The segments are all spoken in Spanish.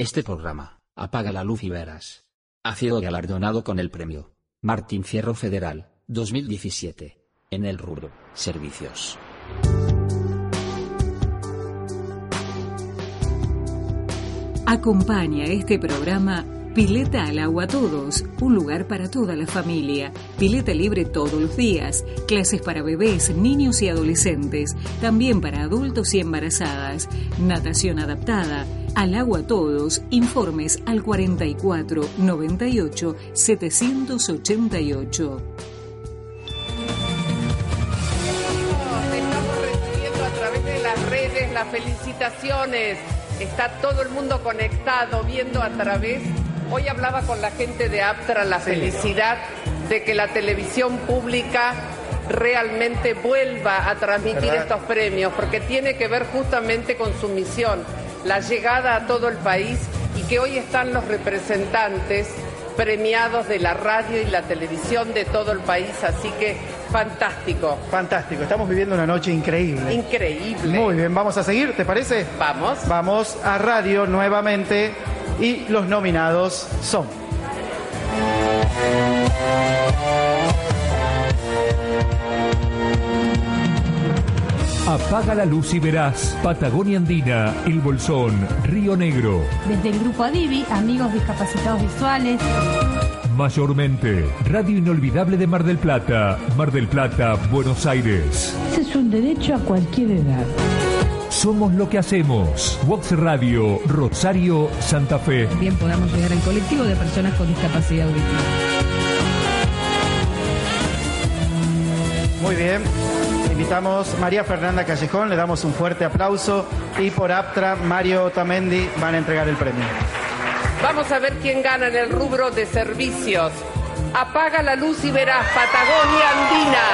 Este programa, Apaga la luz y verás, ha sido galardonado con el premio Martín Fierro Federal 2017 en el rubro Servicios. Acompaña este programa Pileta al agua todos, un lugar para toda la familia. Pileta libre todos los días, clases para bebés, niños y adolescentes, también para adultos y embarazadas, natación adaptada, al agua todos, informes al 44 98 788. Estamos recibiendo a través de las redes las felicitaciones. Está todo el mundo conectado, viendo a través. Hoy hablaba con la gente de Aptra la felicidad de que la televisión pública realmente vuelva a transmitir estos premios, porque tiene que ver justamente con su misión, la llegada a todo el país y que hoy están los representantes premiados de la radio y la televisión de todo el país, así que fantástico, Fantástico, estamos viviendo una noche increíble. increíble. Muy bien, vamos a seguir, ¿te parece? Vamos. Vamos a radio nuevamente y los nominados son. Apaga la luz y verás. Patagonia Andina, El Bolsón, Río Negro. Desde el grupo Adivi, amigos discapacitados visuales, Mayormente, Radio Inolvidable de Mar del Plata, Mar del Plata, Buenos Aires. Ese es un derecho a cualquier edad. Somos lo que hacemos. Vox Radio, Rosario, Santa Fe. Bien podamos llegar al colectivo de personas con discapacidad auditiva. Muy bien. Invitamos a María Fernanda Callejón, le damos un fuerte aplauso y por Aptra, Mario Otamendi van a entregar el premio. Vamos a ver quién gana en el rubro de servicios. Apaga la luz y verás Patagonia Andina,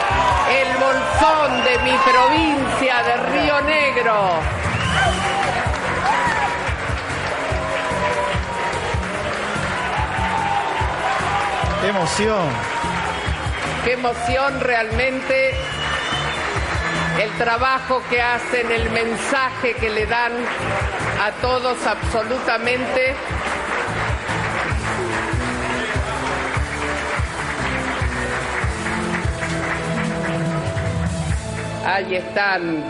el bolsón de mi provincia de Río Negro. ¡Qué emoción! Qué emoción realmente el trabajo que hacen, el mensaje que le dan a todos absolutamente. Ahí están.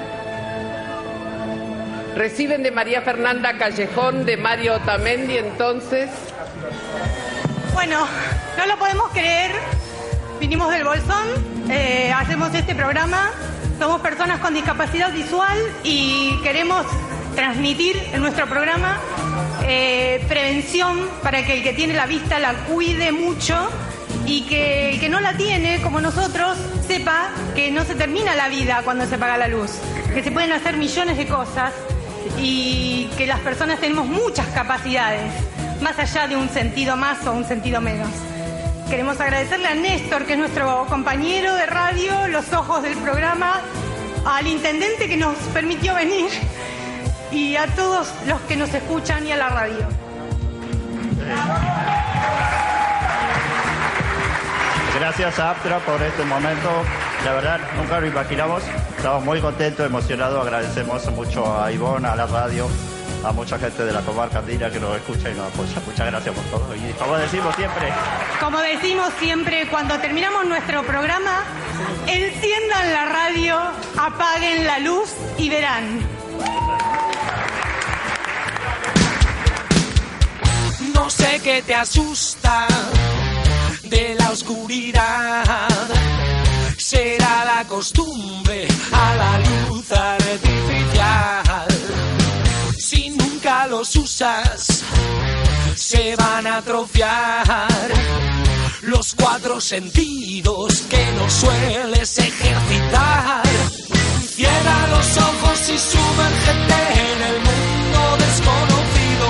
Reciben de María Fernanda Callejón, de Mario Otamendi, entonces. Bueno, no lo podemos creer. Vinimos del Bolsón, eh, hacemos este programa. Somos personas con discapacidad visual y queremos transmitir en nuestro programa eh, prevención para que el que tiene la vista la cuide mucho y que el que no la tiene, como nosotros, sepa que no se termina la vida cuando se apaga la luz, que se pueden hacer millones de cosas y que las personas tenemos muchas capacidades, más allá de un sentido más o un sentido menos. Queremos agradecerle a Néstor, que es nuestro compañero de radio, los ojos del programa, al intendente que nos permitió venir y a todos los que nos escuchan y a la radio. Gracias a Aptra por este momento. La verdad, nunca lo imaginamos. Estamos muy contentos, emocionados. Agradecemos mucho a Ivonne, a la radio, a mucha gente de la comarca andina que nos escucha y nos apoya. Muchas gracias por todo. Y como decimos siempre, Como decimos siempre, cuando terminamos nuestro programa, enciendan la radio, apaguen la luz y verán. No sé qué te asusta de la oscuridad. Será la costumbre a la luz artificial. Los usas, se van a atrofiar los cuatro sentidos que no sueles ejercitar. Cierra los ojos y sumérgete en el mundo desconocido.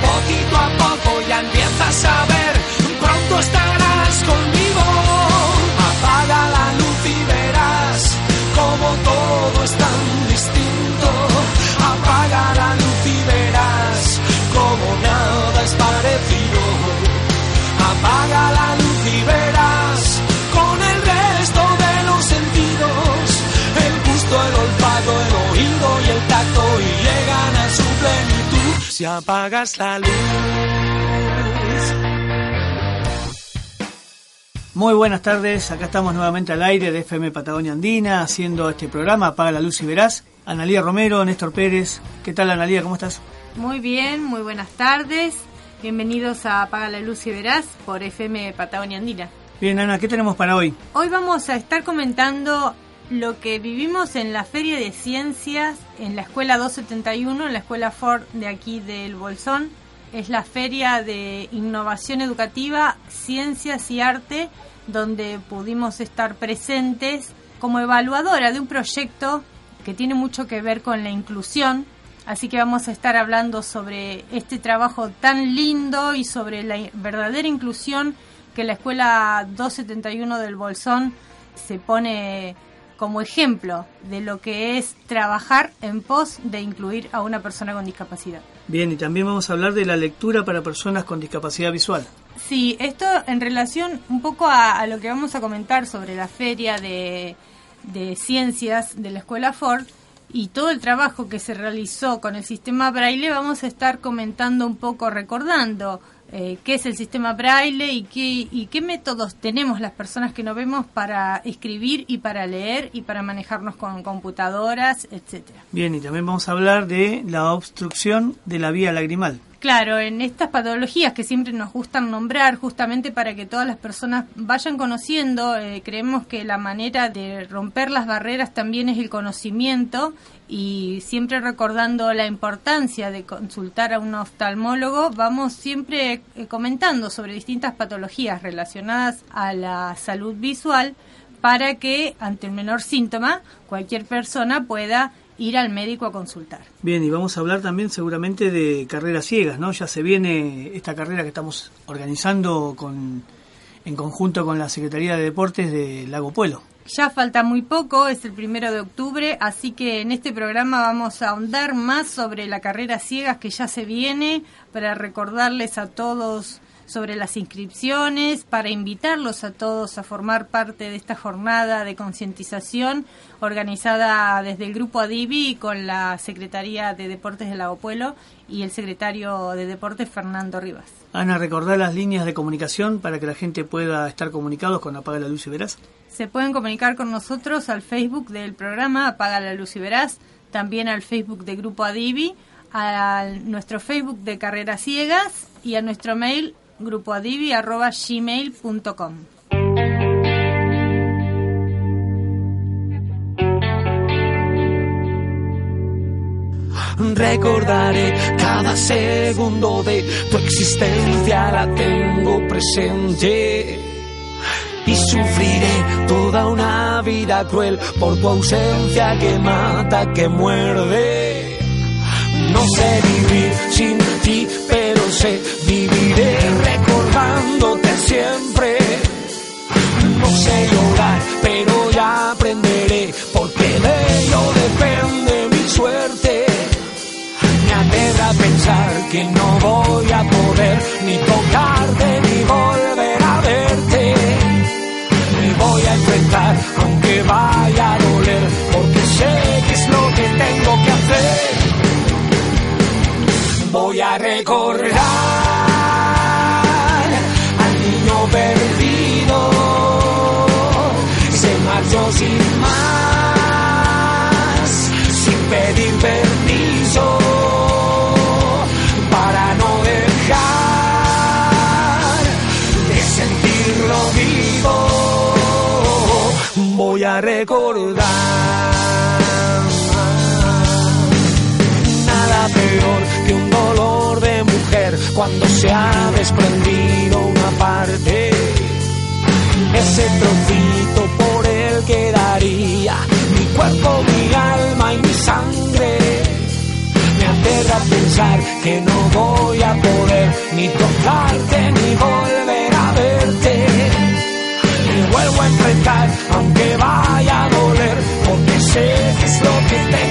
Poquito a poco ya empiezas a ver, pronto estarás conmigo. Apaga la luz y verás con el resto de los sentidos. El gusto, el olfato, el oído y el tacto y llegan a su plenitud. si apagas la luz. Muy buenas tardes, acá estamos nuevamente al aire de FM Patagonia Andina haciendo este programa Apaga la Luz y Verás. Analía Romero, Néstor Pérez, ¿qué tal Analía? ¿Cómo estás? Muy bien, muy buenas tardes. Bienvenidos a Apaga la Luz y Verás por FM Patagonia Andina. Bien, Ana, ¿qué tenemos para hoy? Hoy vamos a estar comentando lo que vivimos en la Feria de Ciencias en la Escuela 271, en la Escuela Ford de aquí del Bolsón. Es la Feria de Innovación Educativa, Ciencias y Arte, donde pudimos estar presentes como evaluadora de un proyecto que tiene mucho que ver con la inclusión. Así que vamos a estar hablando sobre este trabajo tan lindo y sobre la verdadera inclusión que la Escuela 271 del Bolsón se pone como ejemplo de lo que es trabajar en pos de incluir a una persona con discapacidad. Bien, y también vamos a hablar de la lectura para personas con discapacidad visual. Sí, esto en relación un poco a, lo que vamos a comentar sobre la feria de, de ciencias de la Escuela Ford y todo el trabajo que se realizó con el sistema Braille, vamos a estar comentando un poco, recordando eh, qué es el sistema braille y qué, y qué métodos tenemos las personas que no vemos para escribir y para leer y para manejarnos con computadoras, etcétera. Bien, y también vamos a hablar de la obstrucción de la vía lagrimal. Claro, en estas patologías que siempre nos gustan nombrar, justamente para que todas las personas vayan conociendo, eh, creemos que la manera de romper las barreras también es el conocimiento y siempre recordando la importancia de consultar a un oftalmólogo, vamos siempre eh, comentando sobre distintas patologías relacionadas a la salud visual para que ante el menor síntoma cualquier persona pueda ir al médico a consultar. Bien, y vamos a hablar también seguramente de carreras ciegas, ¿no? Ya se viene esta carrera que estamos organizando con, en conjunto con la Secretaría de Deportes de Lago Pueblo. Ya falta muy poco, es el primero de octubre, así que en este programa vamos a ahondar más sobre la carrera ciegas que ya se viene para recordarles a todos sobre las inscripciones, para invitarlos a todos a formar parte de esta jornada de concientización organizada desde el Grupo Adivi con la Secretaría de Deportes de Lago Pueblo y el secretario de Deportes Fernando Rivas. Ana, recordar las líneas de comunicación para que la gente pueda estar comunicados con Apaga la Luz y Verás. Se pueden comunicar con nosotros al Facebook del programa Apaga la Luz y Verás, también al Facebook de Grupo Adivi, a nuestro Facebook de Carreras Ciegas y a nuestro mail grupoadivi.gmail.com Recordaré cada segundo de tu existencia, la tengo presente. Y sufriré toda una vida cruel por tu ausencia que mata, que muerde. No sé vivir sin ti, pero sé viviré siempre. No sé llorar, pero ya aprenderé, porque de ello depende mi suerte. Me aterra pensar que no voy a poder ni tocarte ni volver a verte. Me voy a enfrentar, aunque vaya Nada peor que un dolor de mujer cuando se ha desprendido una parte. Ese trocito por el que daría mi cuerpo, mi alma y mi sangre. Me aterra pensar que no voy a poder ni tocarte ni volver a verte. Me vuelvo a enfrentar aunque vaya es lo que tengo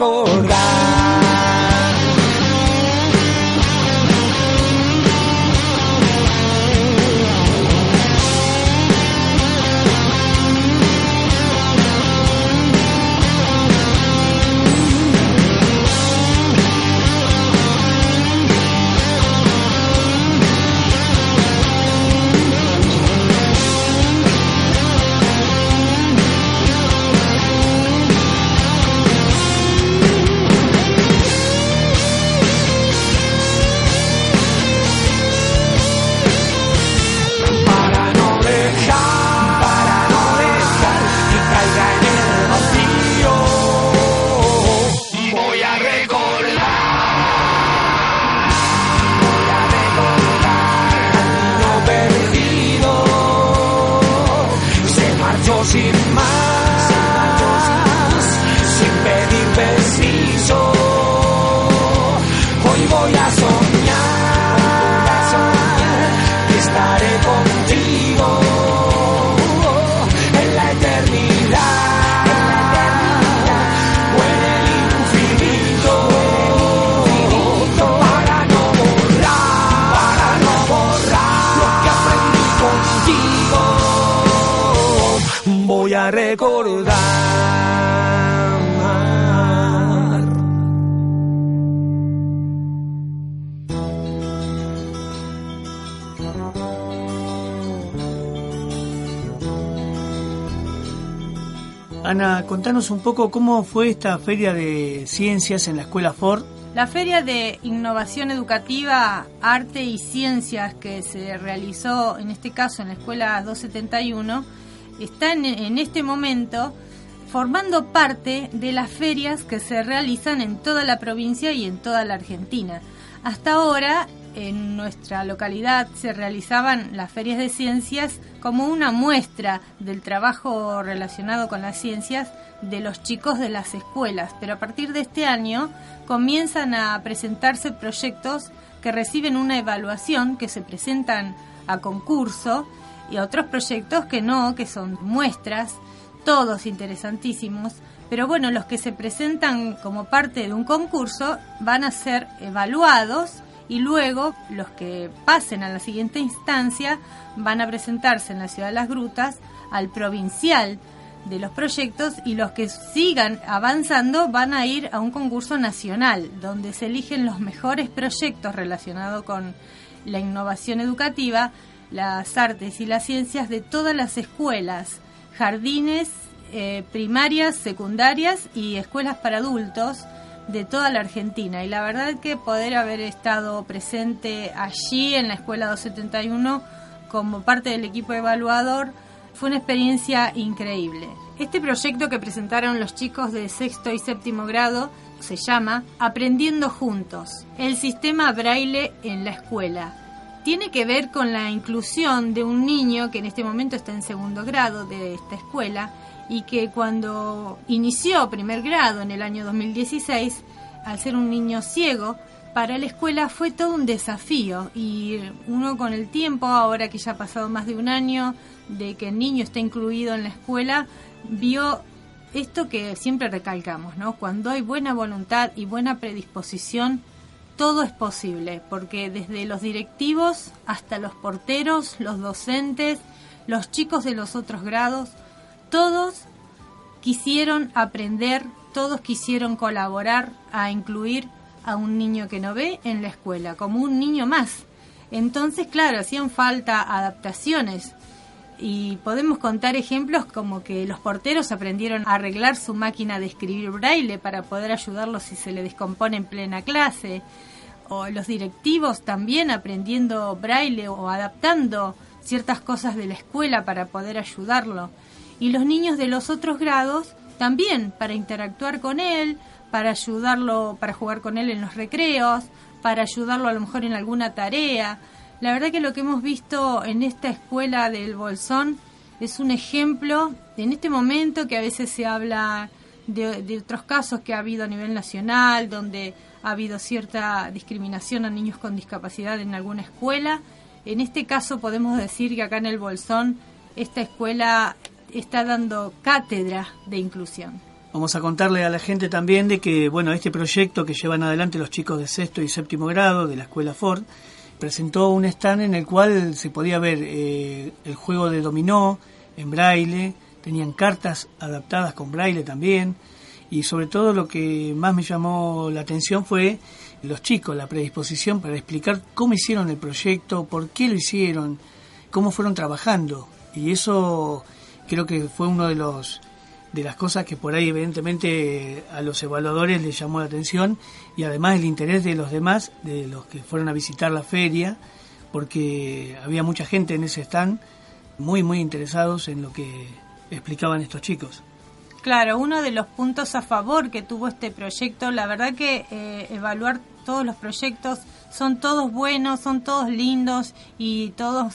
a Ana, contanos un poco cómo fue esta feria de ciencias en la Escuela Ford. La Feria de Innovación Educativa, Arte y Ciencias que se realizó en este caso en la Escuela 271 está en, en este momento formando parte de las ferias que se realizan en toda la provincia y en toda la Argentina. Hasta ahora en nuestra localidad se realizaban las ferias de ciencias como una muestra del trabajo relacionado con las ciencias de los chicos de las escuelas, pero a partir de este año comienzan a presentarse proyectos que reciben una evaluación, que se presentan a concurso, y otros proyectos que no, que son muestras, todos interesantísimos, pero bueno, los que se presentan como parte de un concurso van a ser evaluados y luego los que pasen a la siguiente instancia van a presentarse en la ciudad de las grutas al provincial de los proyectos y los que sigan avanzando van a ir a un concurso nacional donde se eligen los mejores proyectos relacionados con la innovación educativa, las artes y las ciencias de todas las escuelas, jardines, eh, primarias, secundarias y escuelas para adultos de toda la Argentina. Y la verdad que poder haber estado presente allí en la Escuela 271 como parte del equipo evaluador fue una experiencia increíble. Este proyecto que presentaron los chicos de sexto y séptimo grado se llama Aprendiendo Juntos, el sistema braille en la escuela. Tiene que ver con la inclusión de un niño que en este momento está en segundo grado de esta escuela y que cuando inició primer grado en el año 2016, al ser un niño ciego, para la escuela fue todo un desafío y uno con el tiempo, ahora que ya ha pasado más de un año de que el niño está incluido en la escuela, vio esto que siempre recalcamos, ¿no? Cuando hay buena voluntad y buena predisposición, todo es posible, porque desde los directivos hasta los porteros, los docentes, los chicos de los otros grados, todos quisieron aprender, todos quisieron colaborar a incluir a un niño que no ve en la escuela, como un niño más. Entonces, claro, hacían falta adaptaciones y podemos contar ejemplos como que los porteros aprendieron a arreglar su máquina de escribir braille para poder ayudarlos si se le descompone en plena clase, o los directivos también aprendiendo braille o adaptando ciertas cosas de la escuela para poder ayudarlo, y los niños de los otros grados también para interactuar con él, para ayudarlo, para jugar con él en los recreos, para ayudarlo a lo mejor en alguna tarea. La verdad que lo que hemos visto en esta escuela del Bolsón es un ejemplo en este momento que a veces se habla de, de, otros casos que ha habido a nivel nacional, donde ha habido cierta discriminación a niños con discapacidad en alguna escuela. En este caso podemos decir que acá en el Bolsón esta escuela está dando cátedra de inclusión. Vamos a contarle a la gente también de que, bueno, este proyecto que llevan adelante los chicos de sexto y séptimo grado de la Escuela Ford presentó un stand en el cual se podía ver eh, el juego de dominó en braille, tenían cartas adaptadas con braille también, y sobre todo lo que más me llamó la atención fue los chicos, la predisposición para explicar cómo hicieron el proyecto, por qué lo hicieron, cómo fueron trabajando. Y eso creo que fue uno de los de las cosas que por ahí evidentemente a los evaluadores les llamó la atención y además el interés de los demás, de los que fueron a visitar la feria, porque había mucha gente en ese stand muy muy interesados en lo que explicaban estos chicos. Claro, uno de los puntos a favor que tuvo este proyecto, la verdad que eh, evaluar todos los proyectos son todos buenos, son todos lindos y todos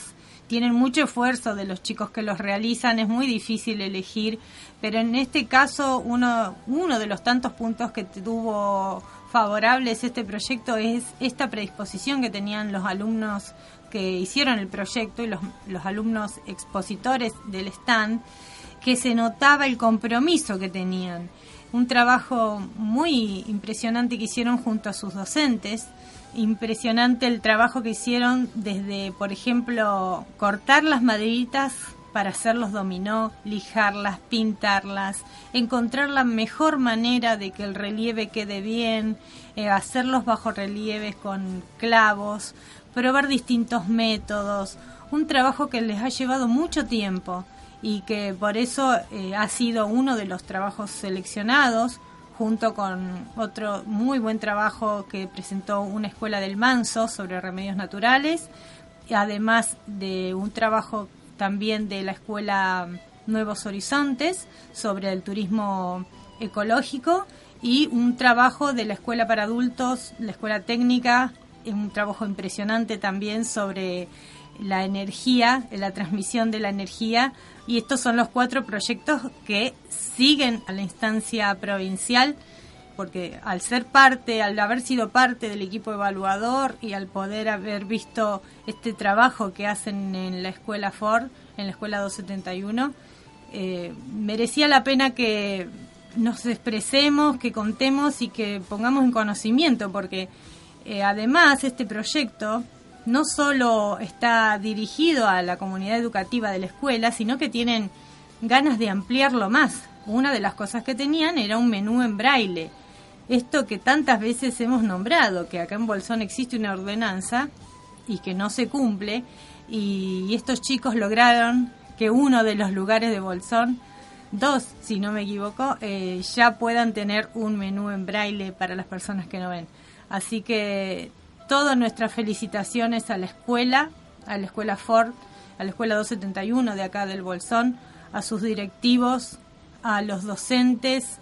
tienen mucho esfuerzo de los chicos que los realizan, es muy difícil elegir, pero en este caso uno, de los tantos puntos que tuvo favorables este proyecto es esta predisposición que tenían los alumnos que hicieron el proyecto y los alumnos expositores del stand, que se notaba el compromiso que tenían. Un trabajo muy impresionante que hicieron junto a sus docentes, impresionante el trabajo que hicieron desde, por ejemplo, cortar las maderitas para hacerlos dominó, lijarlas, pintarlas, encontrar la mejor manera de que el relieve quede bien, eh, hacer los bajorrelieves con clavos, probar distintos métodos, un trabajo que les ha llevado mucho tiempo y que por eso eh, ha sido uno de los trabajos seleccionados junto con otro muy buen trabajo que presentó una escuela del Manso sobre remedios naturales, además de un trabajo también de la escuela Nuevos Horizontes sobre el turismo ecológico y un trabajo de la escuela para adultos, la escuela técnica, un trabajo impresionante también sobre la energía, la transmisión de la energía y estos son los cuatro proyectos que siguen a la instancia provincial porque al ser parte, al haber sido parte del equipo evaluador y al poder haber visto este trabajo que hacen en la escuela Ford, en la escuela 271, eh, merecía la pena que nos expresemos, que contemos y que pongamos en conocimiento, porque eh, además este proyecto no solo está dirigido a la comunidad educativa de la escuela, sino que tienen ganas de ampliarlo más. Una de las cosas que tenían era un menú en braille. Esto que tantas veces hemos nombrado, que acá en Bolsón existe una ordenanza y que no se cumple, y estos chicos lograron que uno de los lugares de Bolsón, dos si no me equivoco, eh, ya puedan tener un menú en braille para las personas que no ven. Así que todas nuestras felicitaciones a la escuela, a la escuela Ford, a la escuela 271 de acá del Bolsón, a sus directivos, a los docentes,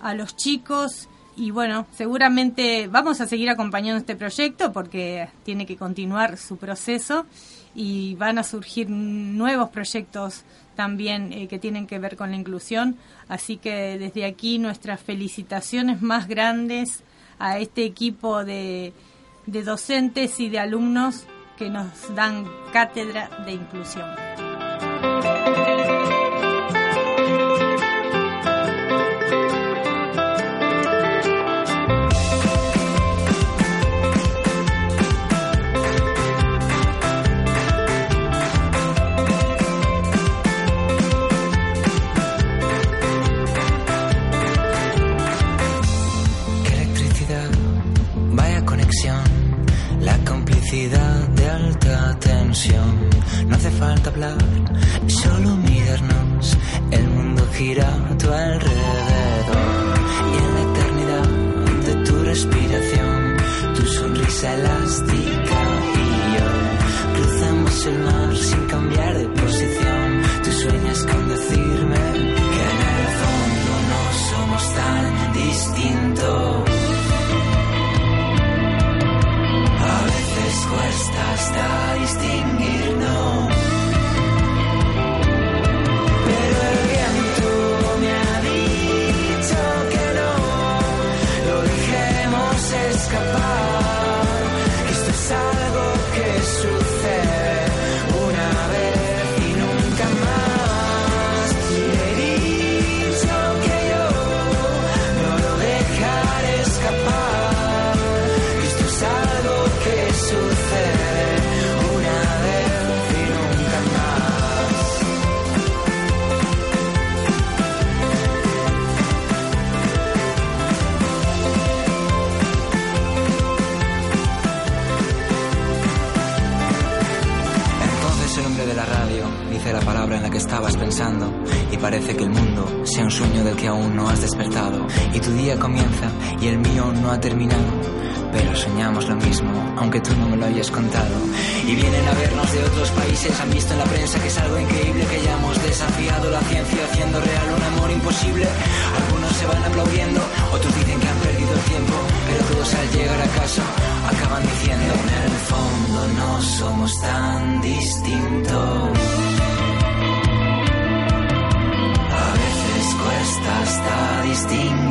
a los chicos y bueno, seguramente vamos a seguir acompañando este proyecto porque tiene que continuar su proceso y van a surgir nuevos proyectos también eh, que tienen que ver con la inclusión. Así que desde aquí nuestras felicitaciones más grandes a este equipo de de docentes y de alumnos que nos dan cátedra de inclusión. No hace falta hablar, solo mirarnos. El mundo gira a tu alrededor. Y en la eternidad de tu respiración, tu sonrisa elástica y yo cruzamos el mar sin cambiar de pensando y parece que el mundo sea un sueño del que aún no has despertado y tu día comienza y el mío no ha terminado pero soñamos lo mismo, aunque tú no me lo hayas contado. Y vienen a vernos de otros países, han visto en la prensa que es algo increíble, que hayamos desafiado la ciencia haciendo real un amor imposible. Algunos se van aplaudiendo, otros dicen que han perdido el tiempo, pero todos al llegar a casa acaban diciendo, en el fondo no somos tan distintos. Hasta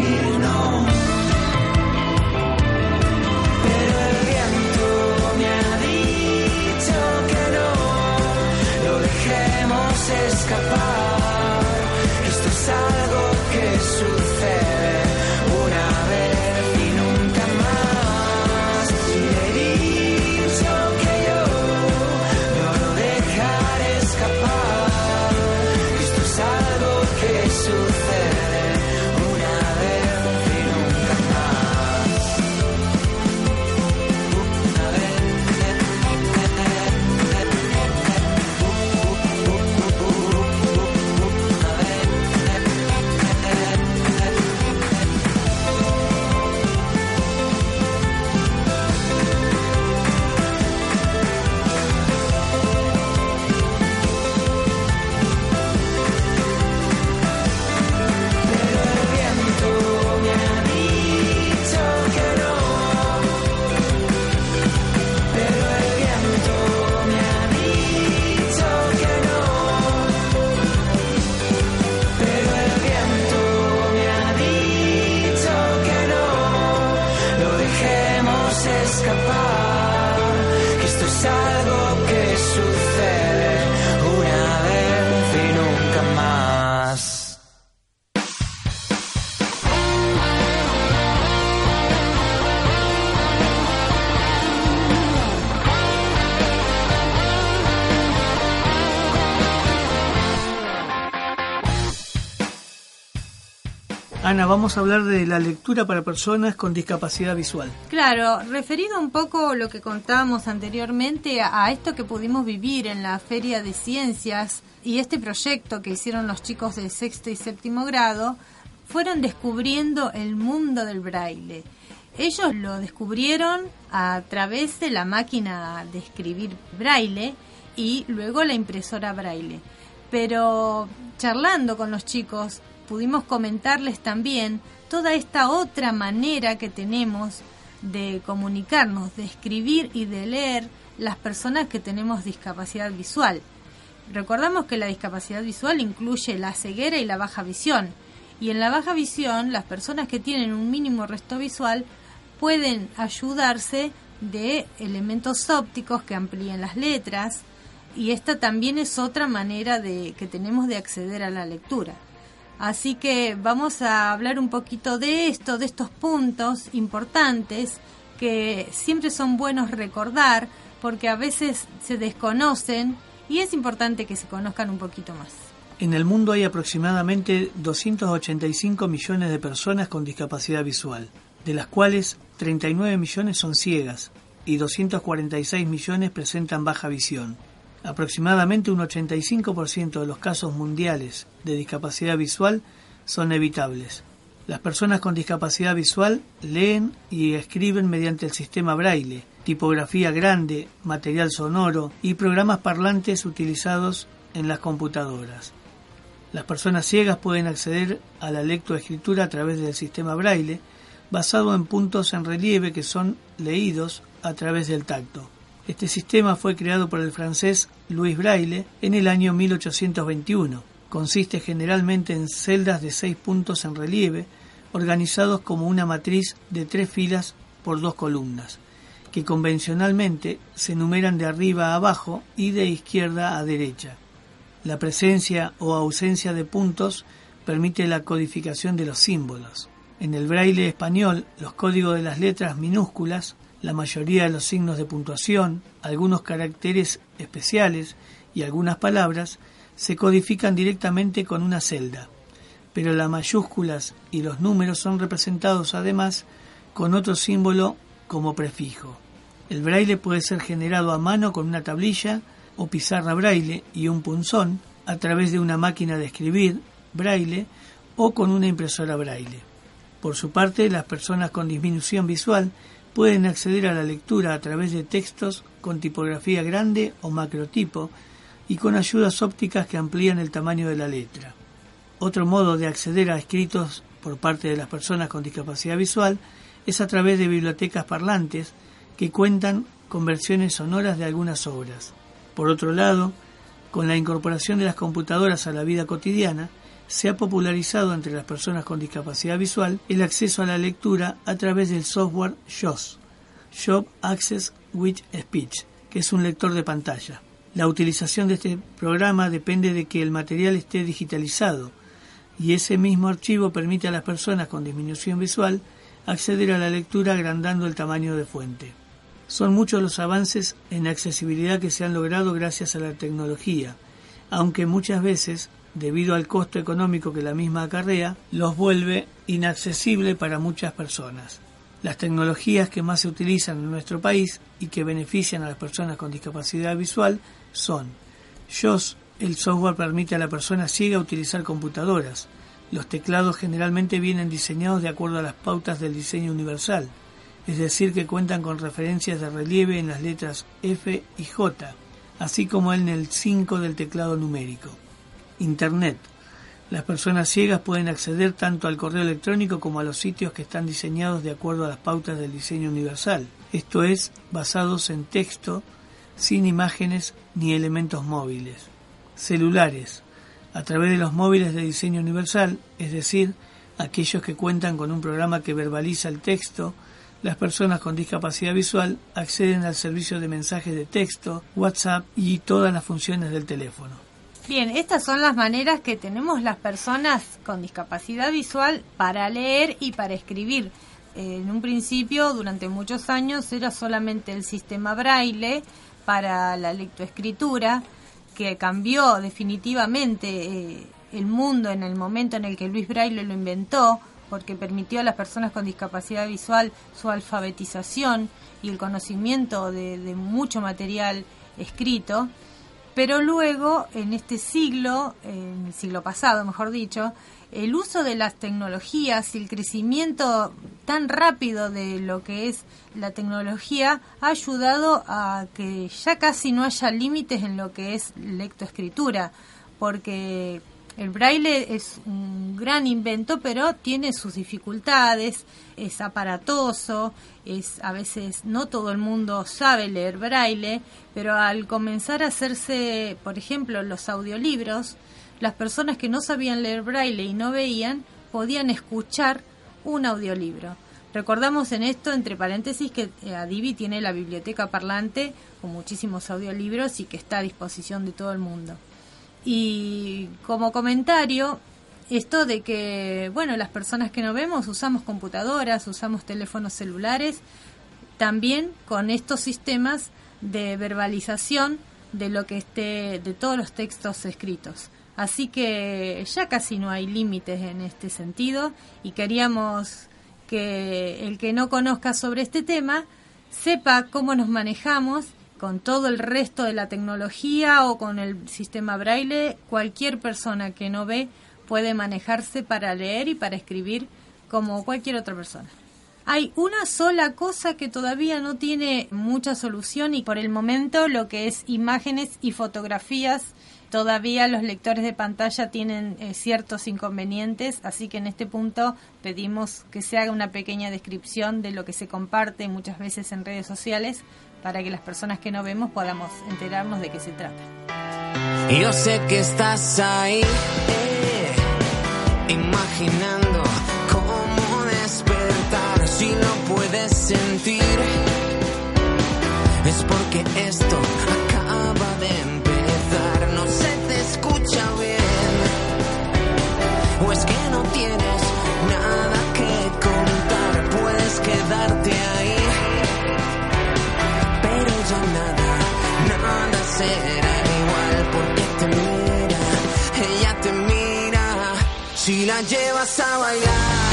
Ana, vamos a hablar de la lectura para personas con discapacidad visual. Claro, referido un poco lo que contábamos anteriormente a esto que pudimos vivir en la Feria de Ciencias y este proyecto que hicieron los chicos de sexto y séptimo grado, fueron descubriendo el mundo del braille. Ellos lo descubrieron a través de la máquina de escribir braille y luego la impresora braille. Pero charlando con los chicos pudimos comentarles también toda esta otra manera que tenemos de comunicarnos, de escribir y de leer las personas que tenemos discapacidad visual. Recordamos que la discapacidad visual incluye la ceguera y la baja visión. Y en la baja visión, las personas que tienen un mínimo resto visual pueden ayudarse de elementos ópticos que amplíen las letras. Y esta también es otra manera de, que tenemos de acceder a la lectura. Así que vamos a hablar un poquito de esto, de estos puntos importantes que siempre son buenos recordar porque a veces se desconocen y es importante que se conozcan un poquito más. En el mundo hay aproximadamente 285 millones de personas con discapacidad visual, de las cuales 39 millones son ciegas y 246 millones presentan baja visión. Aproximadamente un 85% de los casos mundiales de discapacidad visual son evitables. Las personas con discapacidad visual leen y escriben mediante el sistema braille, tipografía grande, material sonoro y programas parlantes utilizados en las computadoras. Las personas ciegas pueden acceder a la lectoescritura a través del sistema braille, basado en puntos en relieve que son leídos a través del tacto. Este sistema fue creado por el francés Louis Braille en el año 1821. Consiste generalmente en celdas de seis puntos en relieve, organizados como una matriz de tres filas por dos columnas, que convencionalmente se numeran de arriba a abajo y de izquierda a derecha. La presencia o ausencia de puntos permite la codificación de los símbolos. En el braille español, los códigos de las letras minúsculas la mayoría de los signos de puntuación, algunos caracteres especiales y algunas palabras se codifican directamente con una celda, pero las mayúsculas y los números son representados además con otro símbolo como prefijo. El braille puede ser generado a mano con una tablilla, o pizarra braille y un punzón, a través de una máquina de escribir braille o con una impresora braille. Por su parte, las personas con disminución visual pueden acceder a la lectura a través de textos con tipografía grande o macrotipo y con ayudas ópticas que amplían el tamaño de la letra. Otro modo de acceder a escritos por parte de las personas con discapacidad visual es a través de bibliotecas parlantes que cuentan con versiones sonoras de algunas obras. Por otro lado, con la incorporación de las computadoras a la vida cotidiana, se ha popularizado entre las personas con discapacidad visual el acceso a la lectura a través del software JOS, Job Access with Speech, que es un lector de pantalla. La utilización de este programa depende de que el material esté digitalizado y ese mismo archivo permite a las personas con disminución visual acceder a la lectura agrandando el tamaño de fuente. Son muchos los avances en accesibilidad que se han logrado gracias a la tecnología, aunque muchas veces debido al costo económico que la misma acarrea, los vuelve inaccesible para muchas personas. Las tecnologías que más se utilizan en nuestro país y que benefician a las personas con discapacidad visual son JOS, el software permite a la persona ciega utilizar computadoras. Los teclados generalmente vienen diseñados de acuerdo a las pautas del diseño universal, es decir, que cuentan con referencias de relieve en las letras F y J, así como en el 5 del teclado numérico. Internet. Las personas ciegas pueden acceder tanto al correo electrónico como a los sitios que están diseñados de acuerdo a las pautas del diseño universal, esto es, basados en texto, sin imágenes ni elementos móviles. Celulares. A través de los móviles de diseño universal, es decir, aquellos que cuentan con un programa que verbaliza el texto, las personas con discapacidad visual acceden al servicio de mensajes de texto, WhatsApp y todas las funciones del teléfono. Bien, estas son las maneras que tenemos las personas con discapacidad visual para leer y para escribir. En un principio, durante muchos años, era solamente el sistema braille para la lectoescritura, que cambió definitivamente eh, el mundo en el momento en el que Luis Braille lo inventó, porque permitió a las personas con discapacidad visual su alfabetización y el conocimiento de mucho material escrito. Pero luego, en este siglo, en el siglo pasado, mejor dicho, el uso de las tecnologías y el crecimiento tan rápido de lo que es la tecnología ha ayudado a que ya casi no haya límites en lo que es lectoescritura, porque el braille es un gran invento, pero tiene sus dificultades, es aparatoso, es a veces no todo el mundo sabe leer braille, pero al comenzar a hacerse, por ejemplo, los audiolibros, las personas que no sabían leer braille y no veían podían escuchar un audiolibro. Recordamos en esto, entre paréntesis, que eh, Adivi tiene la biblioteca parlante con muchísimos audiolibros y que está a disposición de todo el mundo. Y como comentario, esto de que, bueno, las personas que no vemos usamos computadoras, usamos teléfonos celulares, también con estos sistemas de verbalización de lo que esté, de todos los textos escritos. Así que ya casi no hay límites en este sentido y queríamos que el que no conozca sobre este tema sepa cómo nos manejamos con todo el resto de la tecnología o con el sistema braille, cualquier persona que no ve puede manejarse para leer y para escribir como cualquier otra persona. Hay una sola cosa que todavía no tiene mucha solución y por el momento lo que es imágenes y fotografías todavía los lectores de pantalla tienen eh, ciertos inconvenientes, así que en este punto pedimos que se haga una pequeña descripción de lo que se comparte muchas veces en redes sociales para que las personas que no vemos podamos enterarnos de qué se trata. Yo sé que estás ahí, eh, imaginando cómo despertar si no puedes sentir. Es porque esto acaba de empezar, no se te escucha bien. O es que no tienes nada será igual porque te mira, ella te mira, si la llevas a bailar.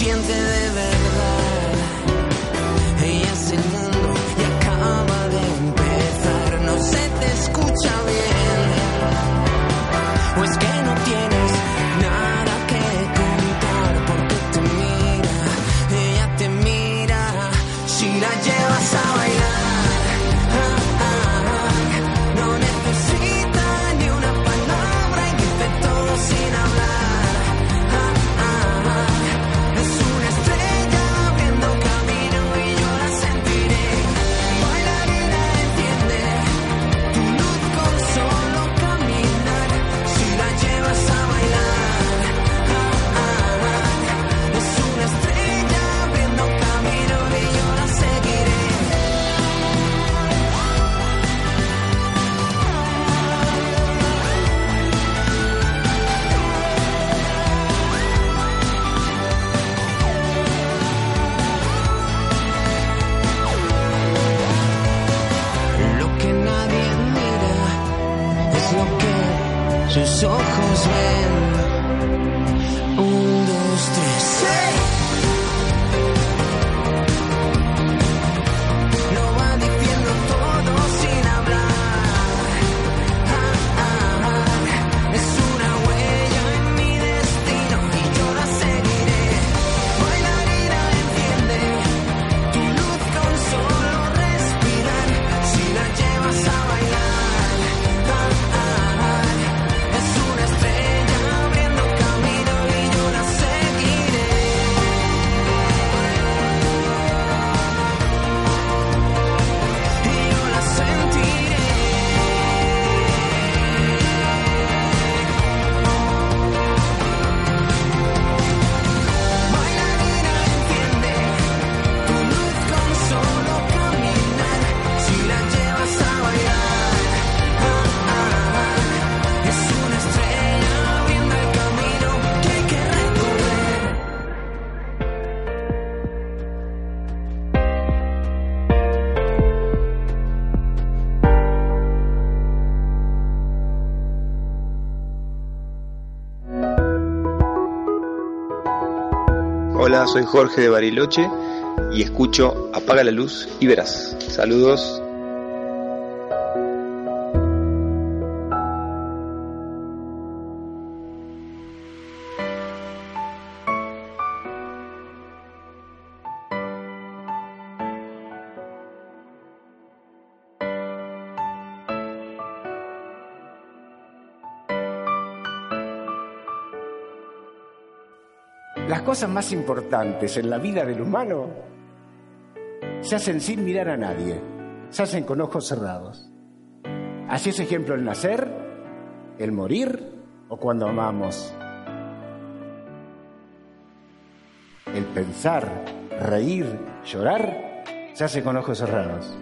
Siente soy Jorge de Bariloche y escucho Apaga la luz y verás. Saludos. Cosas más importantes en la vida del humano se hacen sin mirar a nadie, se hacen con ojos cerrados. Así es ejemplo el nacer, el morir o cuando amamos. El pensar, reír, llorar, se hace con ojos cerrados.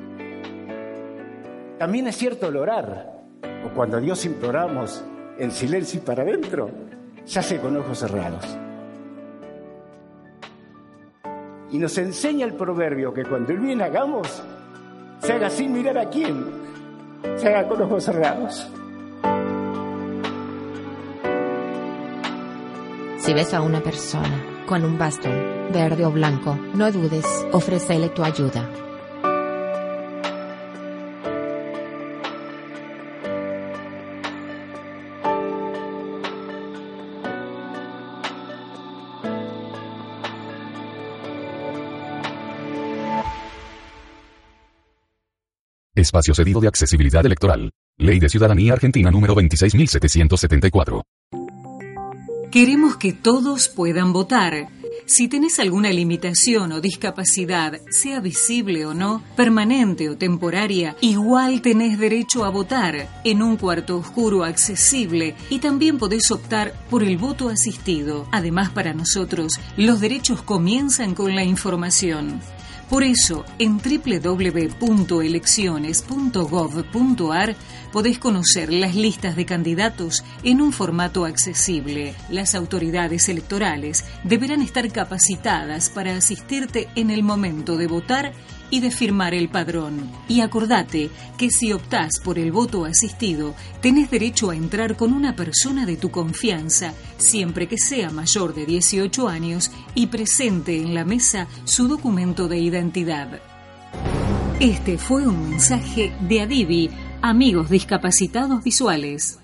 También es cierto el orar, o cuando a Dios imploramos en silencio y para adentro, se hace con ojos cerrados. Y nos enseña el proverbio que cuando el bien hagamos, se haga sin mirar a quién, se haga con ojos cerrados. Si ves a una persona con un bastón, verde o blanco, no dudes, ofrécele tu ayuda. Espacio cedido de accesibilidad electoral. Ley de Ciudadanía Argentina número 26.774. Queremos que todos puedan votar. Si tenés alguna limitación o discapacidad, sea visible o no, permanente o temporaria, igual tenés derecho a votar en un cuarto oscuro accesible y también podés optar por el voto asistido. Además, para nosotros, los derechos comienzan con la información. Por eso, en www.elecciones.gov.ar podés conocer las listas de candidatos en un formato accesible. Las autoridades electorales deberán estar capacitadas para asistirte en el momento de votar y de firmar el padrón. Y acordate que si optás por el voto asistido, tenés derecho a entrar con una persona de tu confianza, siempre que sea mayor de 18 años y presente en la mesa su documento de identidad. Este fue un mensaje de Adivi, amigos discapacitados visuales.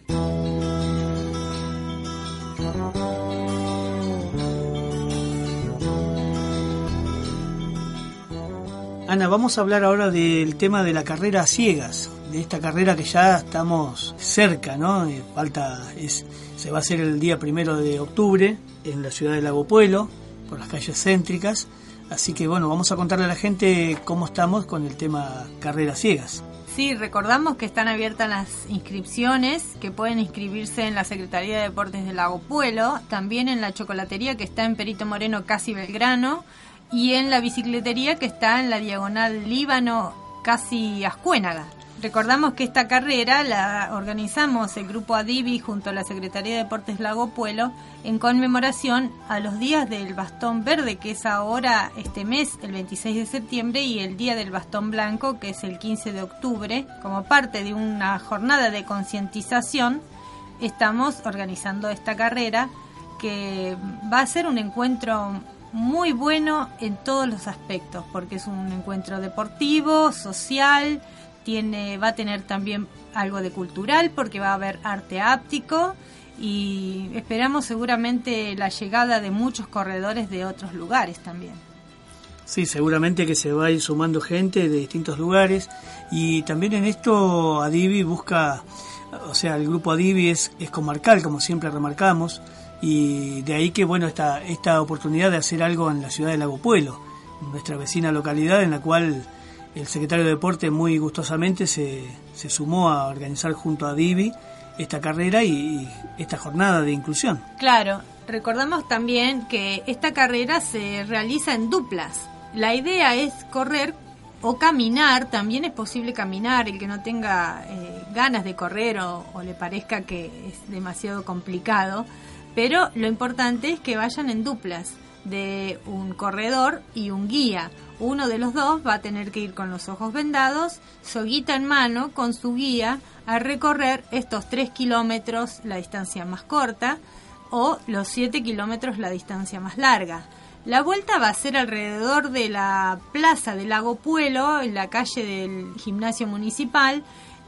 Ana, vamos a hablar ahora del tema de la carrera a ciegas, de esta carrera que ya estamos cerca, ¿no? Eh, falta, es, se va a hacer el día primero de octubre en la ciudad de Lago Pueblo, por las calles céntricas. Así que bueno, vamos a contarle a la gente cómo estamos con el tema carreras ciegas. Sí, recordamos que están abiertas las inscripciones, que pueden inscribirse en la Secretaría de Deportes de Lago Pueblo, también en la chocolatería que está en Perito Moreno, casi Belgrano, y en la bicicletería que está en la diagonal Líbano, casi Ascuénaga. Recordamos que esta carrera la organizamos el grupo Adivi junto a la Secretaría de Deportes Lago Pueblo en conmemoración a los días del bastón verde, que es ahora este mes, el 26 de septiembre, y el día del bastón blanco, que es el 15 de octubre. Como parte de una jornada de concientización, estamos organizando esta carrera que va a ser un encuentro muy bueno en todos los aspectos, porque es un encuentro deportivo, social, tiene, va a tener también algo de cultural, porque va a haber arte áptico y esperamos seguramente la llegada de muchos corredores de otros lugares también. Sí, seguramente que se va a ir sumando gente de distintos lugares y también en esto Adivi busca, o sea, el grupo Adivi es, es comarcal, como siempre remarcamos, y de ahí que bueno esta, esta oportunidad de hacer algo en la ciudad de Lago Pueblo, nuestra vecina localidad en la cual el secretario de Deporte muy gustosamente se, se sumó a organizar junto a Divi esta carrera y, esta jornada de inclusión. Claro, recordamos también que esta carrera se realiza en duplas. La idea es correr o caminar, también es posible caminar, el que no tenga eh, ganas de correr o, o le parezca que es demasiado complicado pero lo importante es que vayan en duplas de un corredor y un guía. Uno de los dos va a tener que ir con los ojos vendados, soguita en mano, con su guía, a recorrer estos 3 kilómetros, la distancia más corta, o los 7 kilómetros, la distancia más larga. La vuelta va a ser alrededor de la plaza del Lago Puelo, en la calle del gimnasio municipal.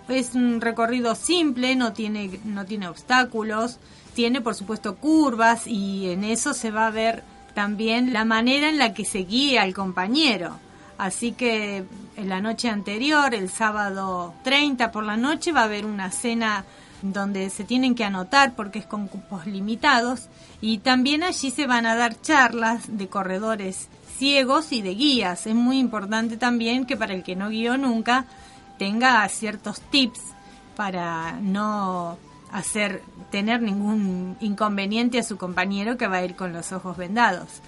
Es un recorrido simple, no tiene, no tiene obstáculos tiene por supuesto curvas y en eso se va a ver también la manera en la que se guía al compañero. Así que en la noche anterior, el sábado 30 por la noche, va a haber una cena donde se tienen que anotar porque es con cupos limitados y también allí se van a dar charlas de corredores ciegos y de guías. Es muy importante también que para el que no guió nunca tenga ciertos tips para no hacer tener ningún inconveniente a su compañero que va a ir con los ojos vendados.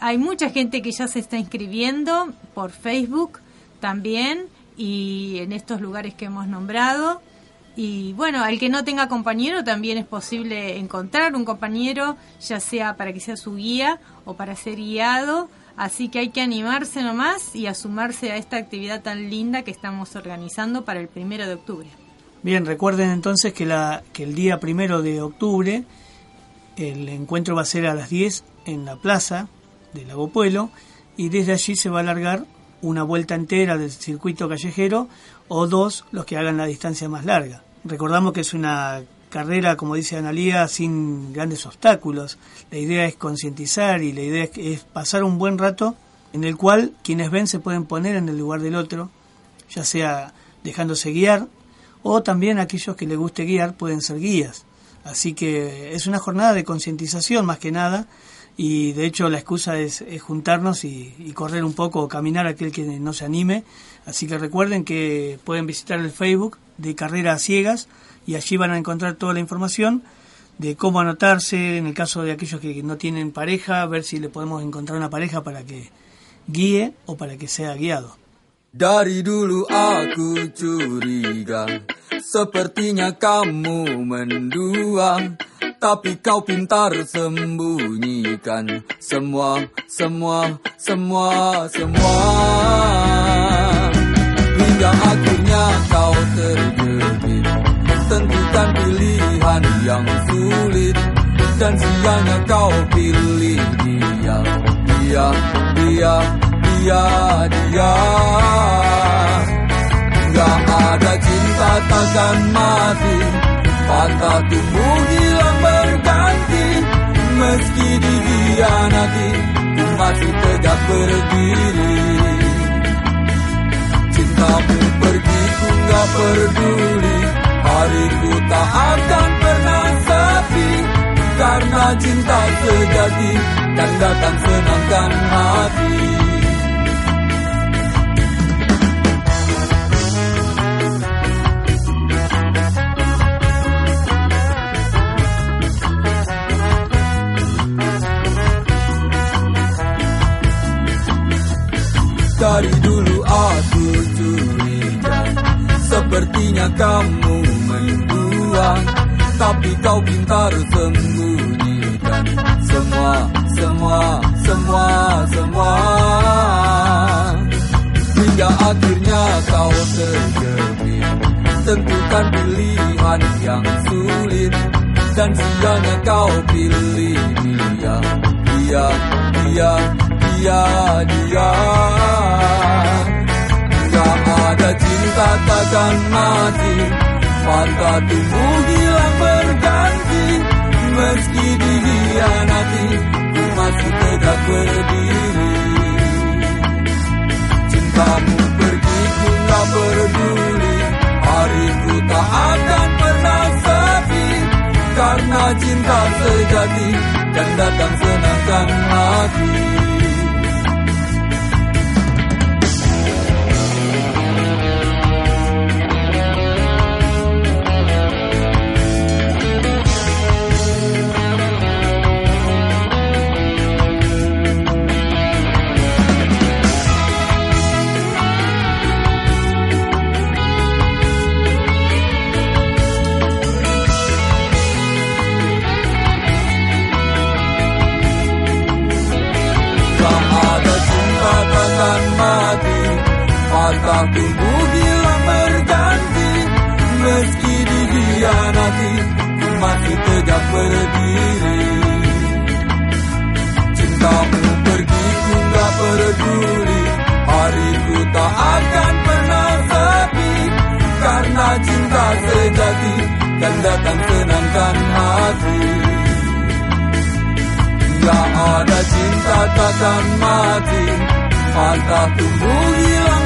Hay mucha gente que ya se está inscribiendo por Facebook también y en estos lugares que hemos nombrado. Y bueno, al que no tenga compañero también es posible encontrar un compañero, ya sea para que sea su guía o para ser guiado. Así que hay que animarse nomás y a sumarse a esta actividad tan linda que estamos organizando para el primero de octubre. Bien, recuerden entonces que, la, que el día primero de octubre el encuentro va a ser a las 10 en la plaza de Lago Pueblo y desde allí se va a alargar una vuelta entera del circuito callejero o dos los que hagan la distancia más larga. Recordamos que es una carrera, como dice Analía, sin grandes obstáculos. La idea es concientizar y la idea es, es pasar un buen rato en el cual quienes ven se pueden poner en el lugar del otro, ya sea dejándose guiar o también aquellos que les guste guiar pueden ser guías. Así que es una jornada de concientización más que nada y de hecho la excusa es, juntarnos y, correr un poco o caminar aquel que no se anime. Así que recuerden que pueden visitar el Facebook de Carreras Ciegas y allí van a encontrar toda la información de cómo anotarse en el caso de aquellos que no tienen pareja, ver si le podemos encontrar una pareja para que guíe o para que sea guiado. Dari dulu aku Sepertinya kamu mendua Tapi kau pintar sembunyikan. Semua, semua, semua, semua. Hingga akhirnya kau terjebak Tentukan pilihan yang sulit Dan sianya kau pilih dia. Dia, dia, dia, dia. Gak ada cinta takkan mati. Patah tumbuh hilang berganti Meski dihianati Ku masih tegak berdiri. Cintamu pergi ku gak peduli Hariku tak akan pernah sepi. Karena cinta sejati Dan datang senangkan hati Dari dulu aku curiga. Sepertinya kamu mendua Tapi kau pintar sembunyikan. Semua, semua, semua, semua. Hingga akhirnya kau terjebak. Tentukan pilihan yang sulit Dan sianya kau pilih dia. Dia, dia, dia, dia takkan mati. Mata tumbuh hilang berganti Meski dihianati Ku masih tegak berdiri. Cintamu pergi ku gak peduli Hariku tak akan pernah sepi. Karena cinta sejati Dan datang senangkan hati Mata tumbuh hilang berganti. Meski dihianati Ku masih tegak berdiri. Cintamu pergi ku gak peduli. Hariku tak akan pernah sepi. Karena cinta sejati Kan datang senangkan hati. Gak ada cinta takkan mati. Mata tumbuh hilang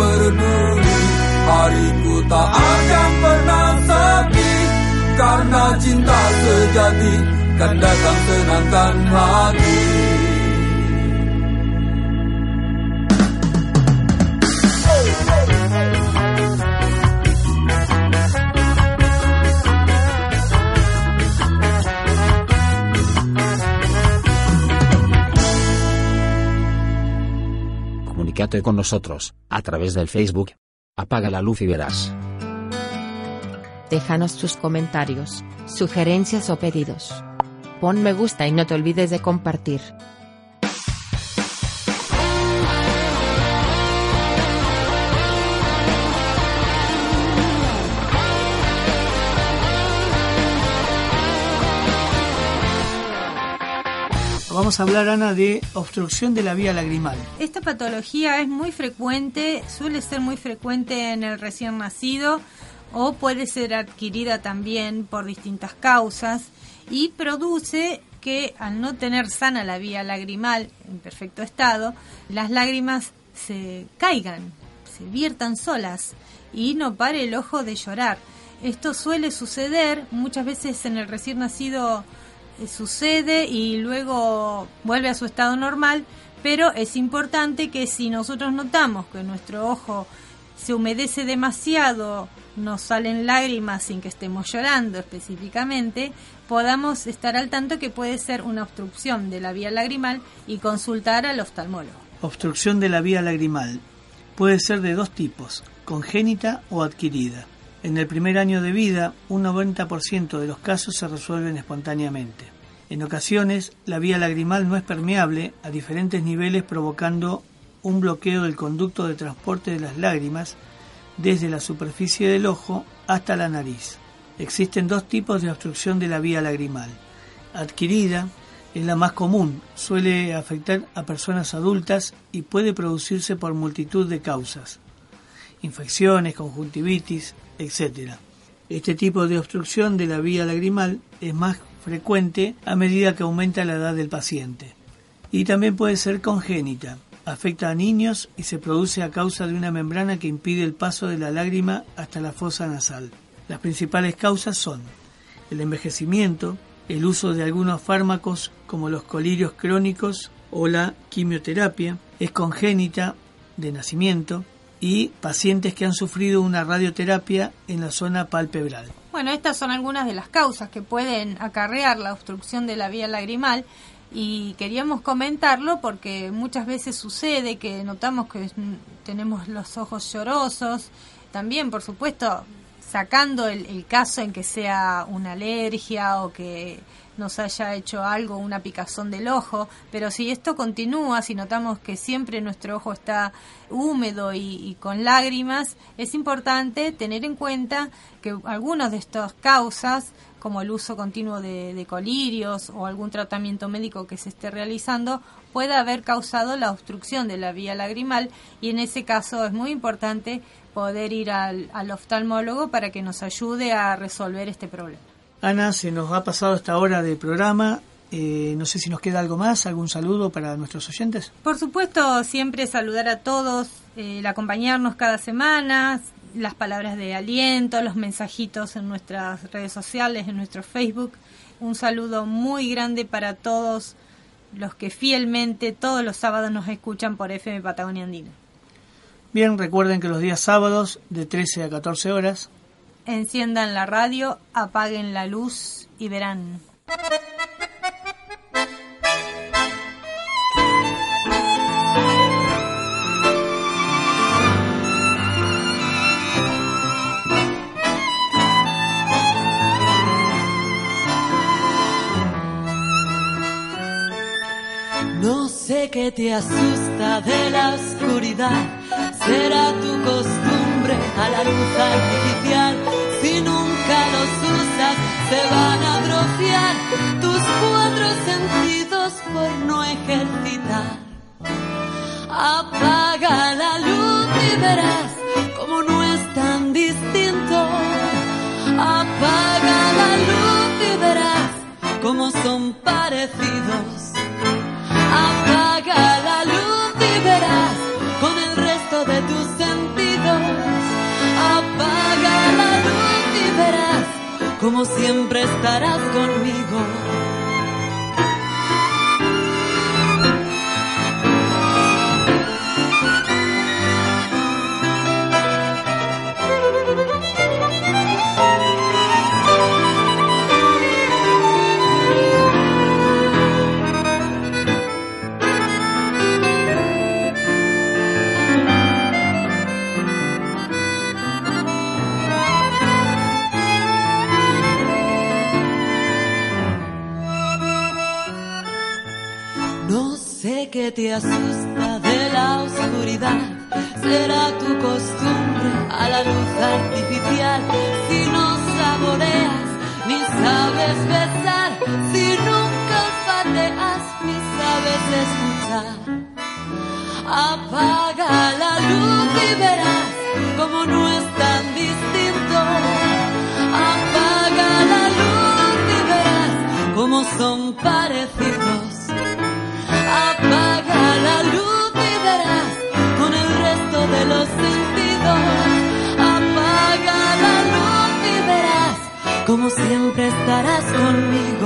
peduli Hariku tak akan pernah sepi Karena cinta sejati Kan datang senangkan hati Con nosotros, a través del Facebook. Apaga la luz y verás. Déjanos tus comentarios, sugerencias o pedidos. Pon me gusta y no te olvides de compartir. Vamos a hablar, Ana, de obstrucción de la vía lagrimal. Esta patología es muy frecuente, suele ser muy frecuente en el recién nacido o puede ser adquirida también por distintas causas y produce que al no tener sana la vía lagrimal en perfecto estado, las lágrimas se caigan, se viertan solas y no pare el ojo de llorar. Esto suele suceder muchas veces en el recién nacido sucede y luego vuelve a su estado normal, pero es importante que si nosotros notamos que nuestro ojo se humedece demasiado, nos salen lágrimas sin que estemos llorando específicamente, podamos estar al tanto que puede ser una obstrucción de la vía lagrimal y consultar al oftalmólogo. Obstrucción de la vía lagrimal puede ser de dos tipos, congénita o adquirida. En el primer año de vida, un 90% de los casos se resuelven espontáneamente. En ocasiones, la vía lagrimal no es permeable a diferentes niveles provocando un bloqueo del conducto de transporte de las lágrimas desde la superficie del ojo hasta la nariz. Existen dos tipos de obstrucción de la vía lagrimal. Adquirida es la más común, suele afectar a personas adultas y puede producirse por multitud de causas, infecciones, conjuntivitis, etc. Este tipo de obstrucción de la vía lagrimal es más frecuente a medida que aumenta la edad del paciente. Y también puede ser congénita, afecta a niños y se produce a causa de una membrana que impide el paso de la lágrima hasta la fosa nasal. Las principales causas son el envejecimiento, el uso de algunos fármacos como los colirios crónicos o la quimioterapia, es congénita de nacimiento y pacientes que han sufrido una radioterapia en la zona palpebral. Bueno, estas son algunas de las causas que pueden acarrear la obstrucción de la vía lagrimal y queríamos comentarlo porque muchas veces sucede que notamos que tenemos los ojos llorosos, también por supuesto sacando el, caso en que sea una alergia o que nos haya hecho algo, una picazón del ojo, pero si esto continúa, si notamos que siempre nuestro ojo está húmedo y, con lágrimas, es importante tener en cuenta que algunas de estas causas como el uso continuo de, colirios o algún tratamiento médico que se esté realizando, puede haber causado la obstrucción de la vía lagrimal y en ese caso es muy importante poder ir al, oftalmólogo para que nos ayude a resolver este problema. Ana, se nos ha pasado esta hora de programa. Eh, no sé si nos queda algo más, algún saludo para nuestros oyentes. Por supuesto, siempre saludar a todos, eh, el acompañarnos cada semana, las palabras de aliento, los mensajitos en nuestras redes sociales, en nuestro Facebook. Un saludo muy grande para todos los que fielmente todos los sábados nos escuchan por FM Patagonia Andina. Bien, recuerden que los días sábados de 13 a 14 horas enciendan la radio, apaguen la luz y verán. Sé que te asusta de la oscuridad, será tu costumbre a la luz artificial. Si nunca los usas, se van a atrofiar tus cuatro sentidos por no ejercitar. Apaga la luz y verás como no es tan distinto. Apaga la luz y verás como son parecidos. Apaga la luz y verás con el resto de tus sentidos. Apaga la luz y verás como siempre estarás conmigo. Te asusta de la oscuridad. Será tu costumbre a la luz artificial. Si no saboreas ni sabes besar, si nunca olfateas ni sabes escuchar. Apaga la luz y verás como no es tan distinto. Apaga la luz y verás como son parecidos. La luz y verás con el resto de los sentidos. Apaga la luz y verás como siempre estarás conmigo.